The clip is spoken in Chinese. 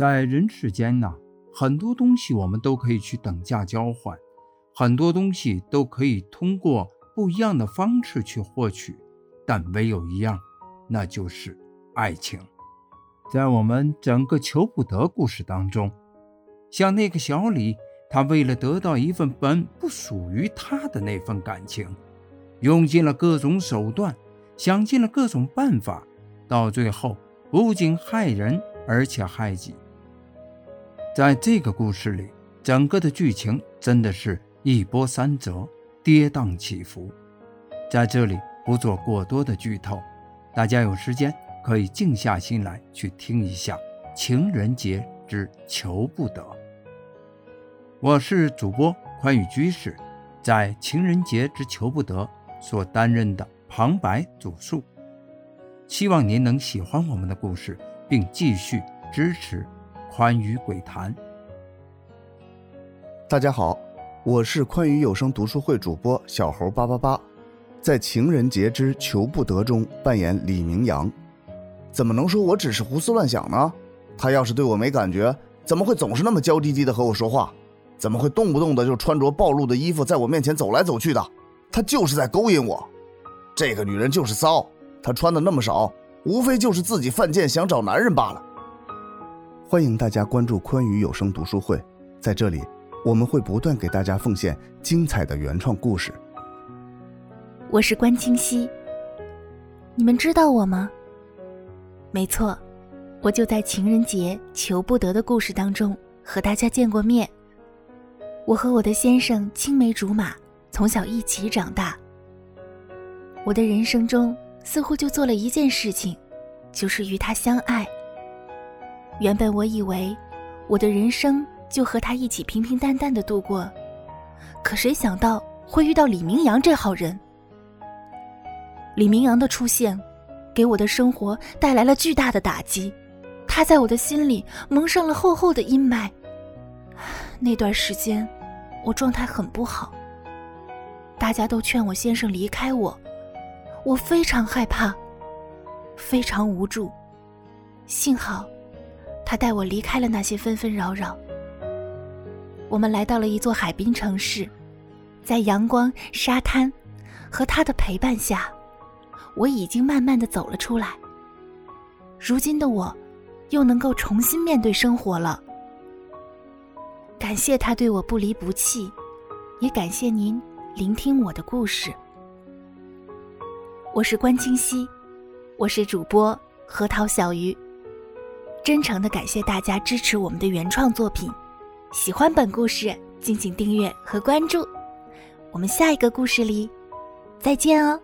在人世间呢，很多东西我们都可以去等价交换，很多东西都可以通过不一样的方式去获取，但唯有一样，那就是爱情。在我们整个求不得故事当中，像那个小李，他为了得到一份本不属于他的那份感情，用尽了各种手段，想尽了各种办法，到最后不仅害人，而且害己。在这个故事里，整个的剧情真的是一波三折、跌宕起伏。在这里不做过多的剧透，大家有时间可以静下心来去听一下《情人节之求不得》。我是主播宽裕居士，在《情人节之求不得》所担任的旁白主述。希望您能喜欢我们的故事，并继续支持。宽裕鬼谈，大家好，我是宽于有声读书会主播小猴八八八，在情人节之求不得中扮演李明阳。怎么能说我只是胡思乱想呢？他要是对我没感觉，怎么会总是那么娇滴滴的和我说话？怎么会动不动的就穿着暴露的衣服在我面前走来走去的？他就是在勾引我。这个女人就是骚，她穿的那么少，无非就是自己犯贱想找男人罢了。欢迎大家关注宽裕有声读书会，在这里，我们会不断给大家奉献精彩的原创故事。我是关清溪，你们知道我吗？没错，我就在情人节求不得的故事当中和大家见过面。我和我的先生青梅竹马，从小一起长大。我的人生中似乎就做了一件事情，就是与他相爱。原本我以为，我的人生就和他一起平平淡淡的度过，可谁想到会遇到李明阳这号人。李明阳的出现，给我的生活带来了巨大的打击，他在我的心里蒙上了厚厚的阴霾。那段时间，我状态很不好，大家都劝我先生离开我，我非常害怕，非常无助，幸好。他带我离开了那些纷纷扰扰，我们来到了一座海滨城市，在阳光、沙滩和他的陪伴下，我已经慢慢的走了出来。如今的我，又能够重新面对生活了。感谢他对我不离不弃，也感谢您聆听我的故事。我是关清溪，我是主播核桃小鱼。真诚的感谢大家支持我们的原创作品，喜欢本故事，敬请订阅和关注。我们下一个故事里再见哦。